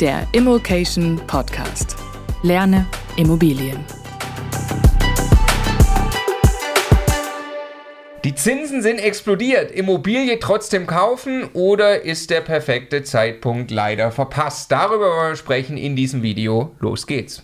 Der Immokation Podcast. Lerne Immobilien. Die Zinsen sind explodiert. Immobilie trotzdem kaufen oder ist der perfekte Zeitpunkt leider verpasst? Darüber wollen wir sprechen in diesem Video. Los geht's.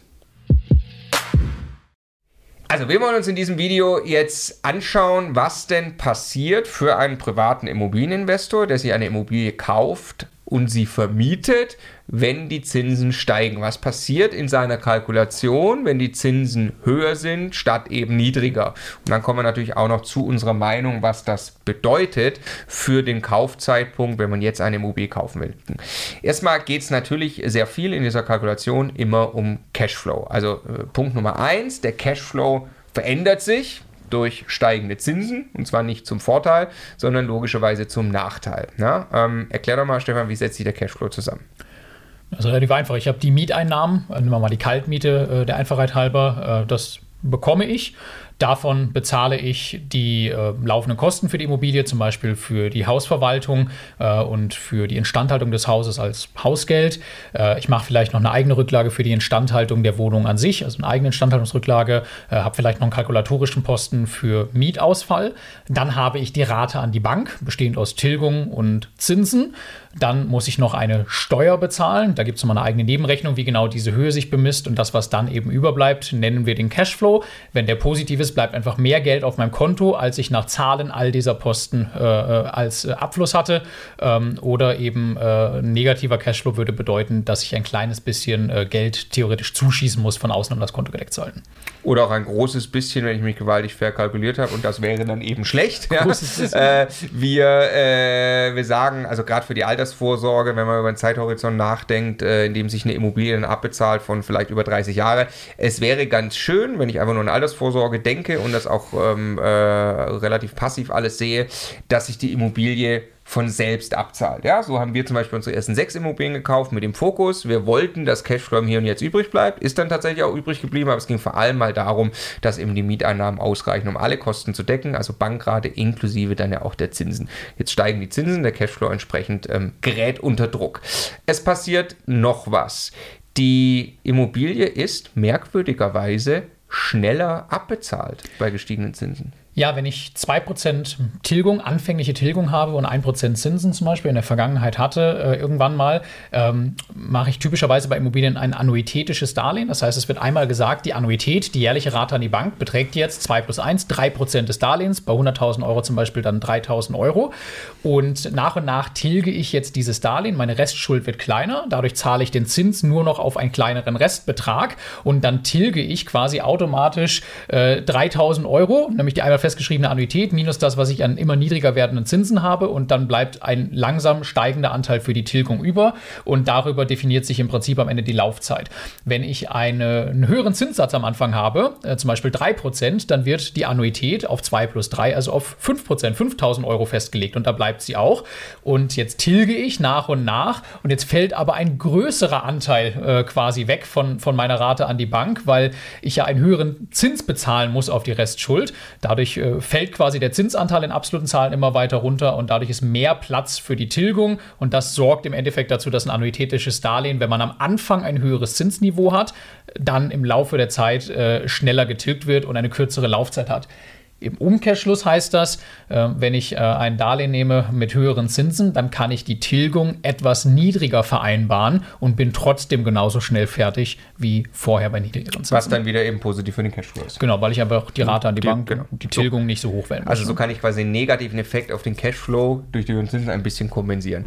Also wir wollen uns in diesem Video jetzt anschauen, was denn passiert für einen privaten Immobilieninvestor, der sich eine Immobilie kauft und sie vermietet, wenn die Zinsen steigen. Was passiert in seiner Kalkulation, wenn die Zinsen höher sind, statt eben niedriger? Und dann kommen wir natürlich auch noch zu unserer Meinung, was das bedeutet für den Kaufzeitpunkt, wenn man jetzt eine Immobilie kaufen will. Erstmal geht es natürlich sehr viel in dieser Kalkulation immer um Cashflow. Also äh, Punkt Nummer eins, der Cashflow verändert sich durch steigende Zinsen und zwar nicht zum Vorteil, sondern logischerweise zum Nachteil. Ja? Ähm, erklär doch mal, Stefan, wie setzt sich der Cashflow zusammen? Das ist relativ einfach. Ich habe die Mieteinnahmen, äh, nehmen wir mal die Kaltmiete äh, der Einfachheit halber, äh, das bekomme ich. Davon bezahle ich die äh, laufenden Kosten für die Immobilie, zum Beispiel für die Hausverwaltung äh, und für die Instandhaltung des Hauses als Hausgeld. Äh, ich mache vielleicht noch eine eigene Rücklage für die Instandhaltung der Wohnung an sich, also eine eigene Instandhaltungsrücklage, äh, habe vielleicht noch einen kalkulatorischen Posten für Mietausfall. Dann habe ich die Rate an die Bank, bestehend aus Tilgung und Zinsen. Dann muss ich noch eine Steuer bezahlen. Da gibt es nochmal eine eigene Nebenrechnung, wie genau diese Höhe sich bemisst. Und das, was dann eben überbleibt, nennen wir den Cashflow. Wenn der positiv ist, bleibt einfach mehr Geld auf meinem Konto, als ich nach Zahlen all dieser Posten äh, äh als äh, Abfluss hatte. Ähm, oder eben äh, negativer Cashflow würde bedeuten, dass ich ein kleines bisschen äh, Geld theoretisch zuschießen muss von außen, um das Konto gedeckt zu halten. Oder auch ein großes bisschen, wenn ich mich gewaltig verkalkuliert habe. Und das wäre dann eben schlecht. Ja? Äh, wir, wir sagen, also gerade für die Alter Altersvorsorge, wenn man über einen Zeithorizont nachdenkt, äh, in dem sich eine Immobilie abbezahlt von vielleicht über 30 Jahre. Es wäre ganz schön, wenn ich einfach nur an Altersvorsorge denke und das auch ähm, äh, relativ passiv alles sehe, dass sich die Immobilie von selbst abzahlt. Ja, so haben wir zum Beispiel unsere ersten sechs Immobilien gekauft mit dem Fokus. Wir wollten, dass Cashflow hier und jetzt übrig bleibt. Ist dann tatsächlich auch übrig geblieben, aber es ging vor allem mal darum, dass eben die Mieteinnahmen ausreichen, um alle Kosten zu decken, also Bankrate inklusive dann ja auch der Zinsen. Jetzt steigen die Zinsen, der Cashflow entsprechend ähm, gerät unter Druck. Es passiert noch was. Die Immobilie ist merkwürdigerweise schneller abbezahlt bei gestiegenen Zinsen. Ja, wenn ich 2% Tilgung, anfängliche Tilgung habe und 1% Zinsen zum Beispiel in der Vergangenheit hatte, äh, irgendwann mal, ähm, mache ich typischerweise bei Immobilien ein annuitätisches Darlehen. Das heißt, es wird einmal gesagt, die Annuität, die jährliche Rate an die Bank beträgt jetzt 2 plus 1, 3% des Darlehens, bei 100.000 Euro zum Beispiel dann 3.000 Euro. Und nach und nach tilge ich jetzt dieses Darlehen, meine Restschuld wird kleiner, dadurch zahle ich den Zins nur noch auf einen kleineren Restbetrag und dann tilge ich quasi automatisch äh, 3.000 Euro, nämlich die einmal festgeschriebene Annuität minus das, was ich an immer niedriger werdenden Zinsen habe und dann bleibt ein langsam steigender Anteil für die Tilgung über und darüber definiert sich im Prinzip am Ende die Laufzeit. Wenn ich eine, einen höheren Zinssatz am Anfang habe, äh, zum Beispiel 3%, dann wird die Annuität auf 2 plus 3, also auf 5%, 5.000 Euro festgelegt und da bleibt sie auch. Und jetzt tilge ich nach und nach und jetzt fällt aber ein größerer Anteil äh, quasi weg von, von meiner Rate an die Bank, weil ich ja einen höheren Zins bezahlen muss auf die Restschuld. Dadurch äh, fällt quasi der Zinsanteil in absoluten Zahlen immer weiter runter und dadurch ist mehr Platz für die Tilgung und das sorgt im Endeffekt dazu, dass ein annuitätisches Darlehen, wenn man am Anfang ein höheres Zinsniveau hat, dann im Laufe der Zeit äh, schneller getilgt wird und eine kürzere Laufzeit hat. Im Umkehrschluss heißt das, äh, wenn ich äh, ein Darlehen nehme mit höheren Zinsen, dann kann ich die Tilgung etwas niedriger vereinbaren und bin trotzdem genauso schnell fertig wie vorher bei niedrigeren Zinsen. Was dann wieder eben positiv für den Cashflow ist. Genau, weil ich einfach die Rate an die, Die- Bank, genau. die Tilgung nicht so hoch werden muss. Also so kann ich quasi einen negativen Effekt auf den Cashflow durch die höheren Zinsen ein bisschen kompensieren.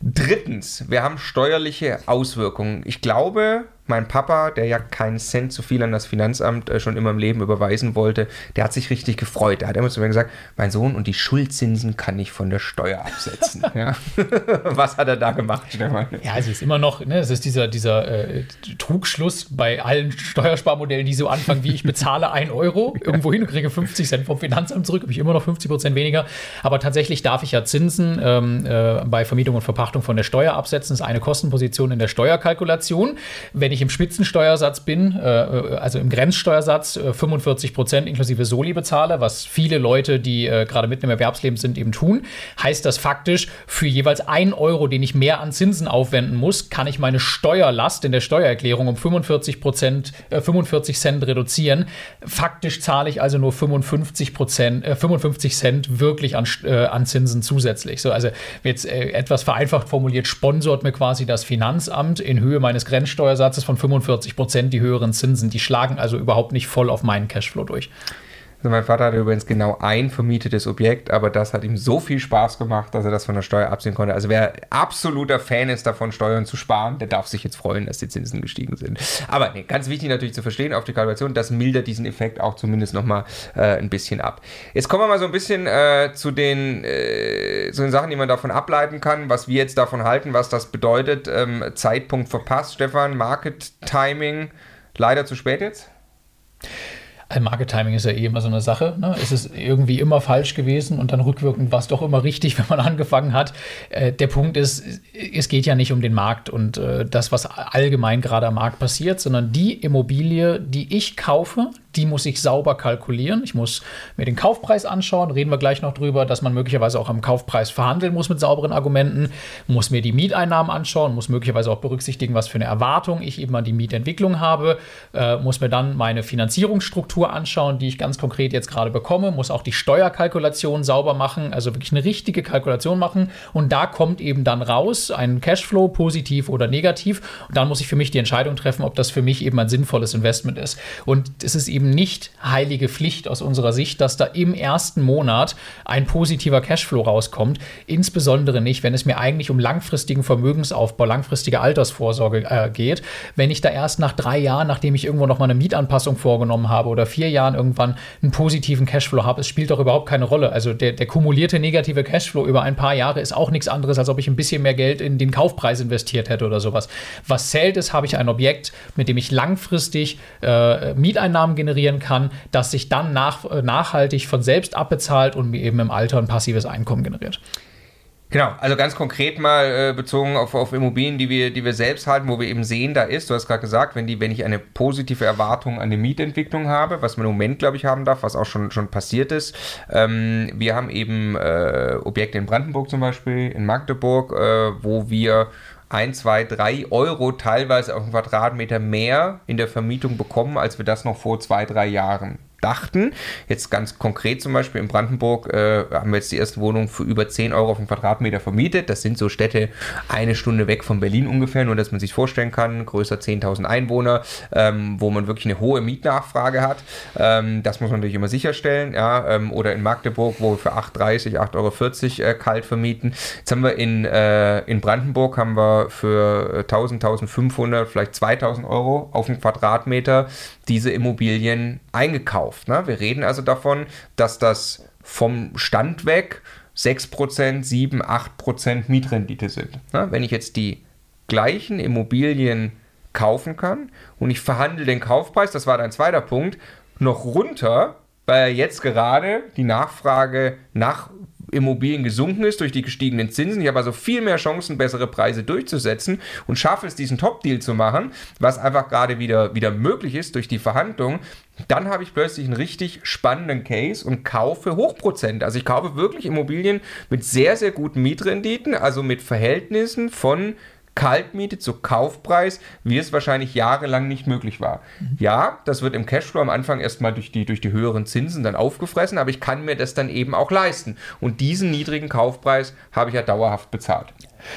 Drittens, wir haben steuerliche Auswirkungen. Ich glaube, mein Papa, der ja keinen Cent zu viel an das Finanzamt äh, schon immer im Leben überweisen wollte, der hat sich richtig gefreut. Der hat immer zu mir gesagt, mein Sohn, und die Schuldzinsen kann ich von der Steuer absetzen. ja. Was hat er da gemacht, Stefan? Ja, es ist immer noch, ne, es ist dieser, dieser äh, Trugschluss bei allen Steuersparmodellen, die so anfangen, wie ich bezahle 1 Euro irgendwo hin und kriege 50 Cent vom Finanzamt zurück, habe ich immer noch 50 Prozent weniger. Aber tatsächlich darf ich ja Zinsen ähm, äh, bei Vermietung und Verpachtung von der Steuer absetzen. Das ist eine Kostenposition in der Steuerkalkulation. Wenn ich im Spitzensteuersatz bin, äh, also im Grenzsteuersatz, äh, 45 Prozent inklusive Soli bezahle, was viele Leute, die äh, gerade mitten im Erwerbsleben sind, eben tun, heißt das faktisch, für jeweils 1 Euro, den ich mehr an Zinsen aufwenden muss, kann ich meine Steuerlast in der Steuererklärung um 45 Prozent, äh, 45 Cent reduzieren. Faktisch zahle ich also nur 55 Prozent, äh, 55 Cent wirklich an, äh, an Zinsen zusätzlich. So, also jetzt äh, etwas vereinfacht formuliert, sponsort mir quasi das Finanzamt in Höhe meines Grenzsteuersatzes von 45 Prozent die höheren Zinsen. Die schlagen also überhaupt nicht voll auf meinen Cashflow durch. Also mein Vater hatte übrigens genau ein vermietetes Objekt, aber das hat ihm so viel Spaß gemacht, dass er das von der Steuer absehen konnte. Also wer absoluter Fan ist davon, Steuern zu sparen, der darf sich jetzt freuen, dass die Zinsen gestiegen sind. Aber nee, ganz wichtig natürlich zu verstehen auf die Kalkulation, das mildert diesen Effekt auch zumindest nochmal äh, ein bisschen ab. Jetzt kommen wir mal so ein bisschen äh, zu, den, äh, zu den Sachen, die man davon ableiten kann, was wir jetzt davon halten, was das bedeutet. Ähm, Zeitpunkt verpasst, Stefan, Market Timing, leider zu spät jetzt? Also Market Timing ist ja eh immer so eine Sache. Ne? Es ist irgendwie immer falsch gewesen und dann rückwirkend war es doch immer richtig, wenn man angefangen hat. Äh, der Punkt ist, es geht ja nicht um den Markt und äh, das, was allgemein gerade am Markt passiert, sondern die Immobilie, die ich kaufe, die muss ich sauber kalkulieren. Ich muss mir den Kaufpreis anschauen, reden wir gleich noch drüber, dass man möglicherweise auch am Kaufpreis verhandeln muss mit sauberen Argumenten, muss mir die Mieteinnahmen anschauen, muss möglicherweise auch berücksichtigen, was für eine Erwartung ich eben an die Mietentwicklung habe, äh, muss mir dann meine Finanzierungsstruktur anschauen, die ich ganz konkret jetzt gerade bekomme, muss auch die Steuerkalkulation sauber machen, also wirklich eine richtige Kalkulation machen. Und da kommt eben dann raus ein Cashflow, positiv oder negativ. Und dann muss ich für mich die Entscheidung treffen, ob das für mich eben ein sinnvolles Investment ist. Und es ist eben nicht heilige Pflicht aus unserer Sicht, dass da im ersten Monat ein positiver Cashflow rauskommt. Insbesondere nicht, wenn es mir eigentlich um langfristigen Vermögensaufbau, langfristige Altersvorsorge äh, geht. Wenn ich da erst nach drei Jahren, nachdem ich irgendwo noch mal eine Mietanpassung vorgenommen habe oder vier Jahren irgendwann einen positiven Cashflow habe, es spielt doch überhaupt keine Rolle. Also der, der kumulierte negative Cashflow über ein paar Jahre ist auch nichts anderes, als ob ich ein bisschen mehr Geld in den Kaufpreis investiert hätte oder sowas. Was zählt ist, habe ich ein Objekt, mit dem ich langfristig äh, Mieteinnahmen generieren kann, das sich dann nach, äh, nachhaltig von selbst abbezahlt und mir eben im Alter ein passives Einkommen generiert. Genau, also ganz konkret mal äh, bezogen auf, auf Immobilien, die wir, die wir selbst halten, wo wir eben sehen, da ist, du hast gerade gesagt, wenn, die, wenn ich eine positive Erwartung an die Mietentwicklung habe, was man im Moment, glaube ich, haben darf, was auch schon, schon passiert ist. Ähm, wir haben eben äh, Objekte in Brandenburg zum Beispiel, in Magdeburg, äh, wo wir 1, 2, 3 Euro teilweise auf den Quadratmeter mehr in der Vermietung bekommen, als wir das noch vor zwei, drei Jahren dachten. Jetzt ganz konkret zum Beispiel in Brandenburg äh, haben wir jetzt die erste Wohnung für über 10 Euro auf den Quadratmeter vermietet. Das sind so Städte eine Stunde weg von Berlin ungefähr, nur dass man sich vorstellen kann, größer 10.000 Einwohner, ähm, wo man wirklich eine hohe Mietnachfrage hat. Ähm, das muss man natürlich immer sicherstellen. Ja? Ähm, oder in Magdeburg, wo wir für 8,30, 8,40 Euro äh, kalt vermieten. Jetzt haben wir in, äh, in Brandenburg haben wir für 1000, 1500, vielleicht 2000 Euro auf den Quadratmeter diese Immobilien eingekauft. Ne? Wir reden also davon, dass das vom Stand weg 6%, 7, 8% Mietrendite sind. Ne? Wenn ich jetzt die gleichen Immobilien kaufen kann und ich verhandle den Kaufpreis, das war dein zweiter Punkt, noch runter, weil jetzt gerade die Nachfrage nach Immobilien gesunken ist durch die gestiegenen Zinsen. Ich habe also viel mehr Chancen, bessere Preise durchzusetzen und schaffe es, diesen Top-Deal zu machen, was einfach gerade wieder, wieder möglich ist durch die Verhandlungen. Dann habe ich plötzlich einen richtig spannenden Case und kaufe Hochprozent. Also ich kaufe wirklich Immobilien mit sehr, sehr guten Mietrenditen, also mit Verhältnissen von Kaltmiete zu Kaufpreis, wie es wahrscheinlich jahrelang nicht möglich war. Ja, das wird im Cashflow am Anfang erstmal durch die, durch die höheren Zinsen dann aufgefressen, aber ich kann mir das dann eben auch leisten. Und diesen niedrigen Kaufpreis habe ich ja dauerhaft bezahlt.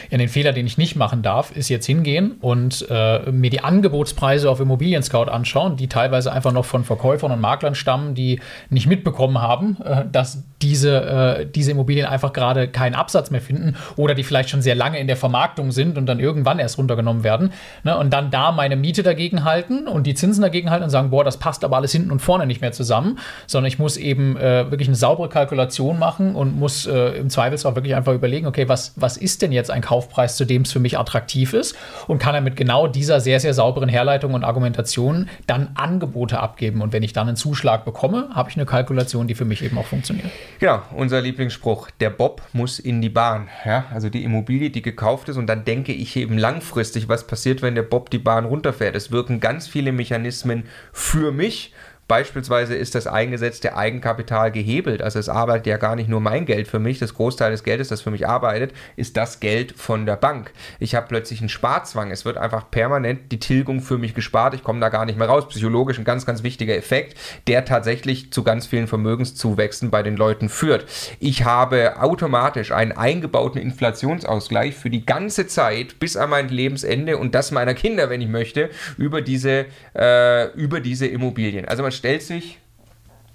Ja, den Fehler, den ich nicht machen darf, ist jetzt hingehen und äh, mir die Angebotspreise auf Immobilien Scout anschauen, die teilweise einfach noch von Verkäufern und Maklern stammen, die nicht mitbekommen haben, äh, dass diese, äh, diese Immobilien einfach gerade keinen Absatz mehr finden oder die vielleicht schon sehr lange in der Vermarktung sind und dann irgendwann erst runtergenommen werden. Ne? Und dann da meine Miete dagegen halten und die Zinsen dagegen halten und sagen, boah, das passt aber alles hinten und vorne nicht mehr zusammen, sondern ich muss eben äh, wirklich eine saubere Kalkulation machen und muss äh, im Zweifelsfall wirklich einfach überlegen, okay, was, was ist denn jetzt ein Kaufpreis, zu dem es für mich attraktiv ist und kann dann mit genau dieser sehr, sehr sauberen Herleitung und Argumentation dann Angebote abgeben. Und wenn ich dann einen Zuschlag bekomme, habe ich eine Kalkulation, die für mich eben auch funktioniert. Genau, unser Lieblingsspruch, der Bob muss in die Bahn. Ja, also die Immobilie, die gekauft ist und dann denke ich eben langfristig, was passiert, wenn der Bob die Bahn runterfährt. Es wirken ganz viele Mechanismen für mich Beispielsweise ist das eingesetzte Eigenkapital gehebelt. Also es arbeitet ja gar nicht nur mein Geld für mich. Das Großteil des Geldes, das für mich arbeitet, ist das Geld von der Bank. Ich habe plötzlich einen Sparzwang. Es wird einfach permanent die Tilgung für mich gespart. Ich komme da gar nicht mehr raus. Psychologisch ein ganz, ganz wichtiger Effekt, der tatsächlich zu ganz vielen Vermögenszuwächsen bei den Leuten führt. Ich habe automatisch einen eingebauten Inflationsausgleich für die ganze Zeit bis an mein Lebensende und das meiner Kinder, wenn ich möchte, über diese, äh, über diese Immobilien. Also man stellt sich.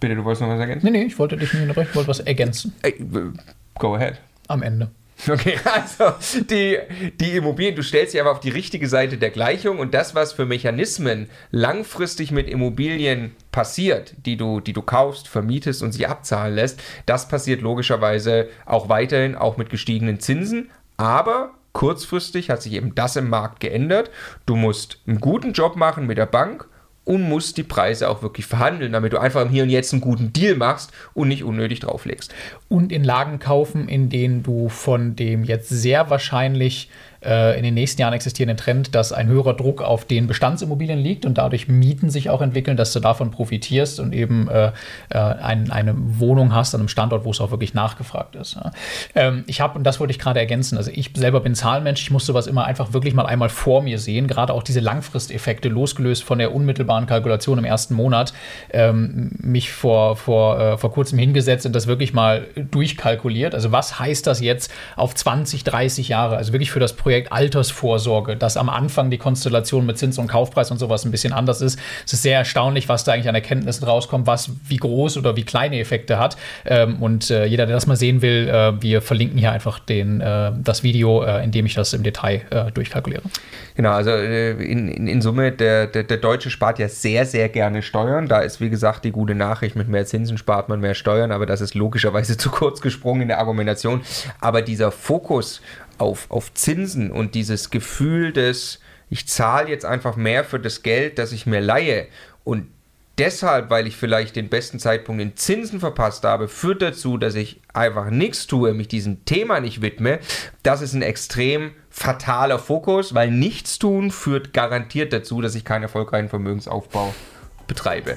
Bitte, du wolltest noch was ergänzen? Nee, nee, ich wollte dich nicht unterbrechen, ich wollte was ergänzen. Go ahead. Am Ende. Okay, also die, die Immobilien, du stellst sie aber auf die richtige Seite der Gleichung und das, was für Mechanismen langfristig mit Immobilien passiert, die du, die du kaufst, vermietest und sie abzahlen lässt, das passiert logischerweise auch weiterhin, auch mit gestiegenen Zinsen, aber kurzfristig hat sich eben das im Markt geändert. Du musst einen guten Job machen mit der Bank und musst die Preise auch wirklich verhandeln, damit du einfach im Hier und Jetzt einen guten Deal machst und nicht unnötig drauflegst. Und in Lagen kaufen, in denen du von dem jetzt sehr wahrscheinlich äh, in den nächsten Jahren existierenden Trend, dass ein höherer Druck auf den Bestandsimmobilien liegt und dadurch Mieten sich auch entwickeln, dass du davon profitierst und eben äh, äh, ein, eine Wohnung hast an einem Standort, wo es auch wirklich nachgefragt ist. Ja. Ähm, ich habe, und das wollte ich gerade ergänzen, also ich selber bin Zahlenmensch, ich muss sowas immer einfach wirklich mal einmal vor mir sehen, gerade auch diese Langfristeffekte, losgelöst von der unmittelbaren Kalkulation im ersten Monat, ähm, mich vor, vor, äh, vor kurzem hingesetzt und das wirklich mal durchkalkuliert. Also was heißt das jetzt auf 20, 30 Jahre, also wirklich für das Projekt Projekt Altersvorsorge, dass am Anfang die Konstellation mit Zins und Kaufpreis und sowas ein bisschen anders ist. Es ist sehr erstaunlich, was da eigentlich an Erkenntnissen rauskommt, was wie groß oder wie kleine Effekte hat. Ähm, und äh, jeder, der das mal sehen will, äh, wir verlinken hier einfach den, äh, das Video, äh, in dem ich das im Detail äh, durchkalkuliere. Genau, also äh, in, in, in, Summe, der, der, der Deutsche spart ja sehr, sehr gerne Steuern. Da ist, wie gesagt, die gute Nachricht, mit mehr Zinsen spart man mehr Steuern, aber das ist logischerweise zu kurz gesprungen in der Argumentation. Aber dieser Fokus auf, auf Zinsen und dieses Gefühl des, ich zahle jetzt einfach mehr für das Geld, das ich mir leihe und deshalb, weil ich vielleicht den besten Zeitpunkt in Zinsen verpasst habe, führt dazu, dass ich einfach nichts tue, mich diesem Thema nicht widme. Das ist ein extrem fataler Fokus, weil nichts tun führt garantiert dazu, dass ich keinen erfolgreichen Vermögensaufbau betreibe.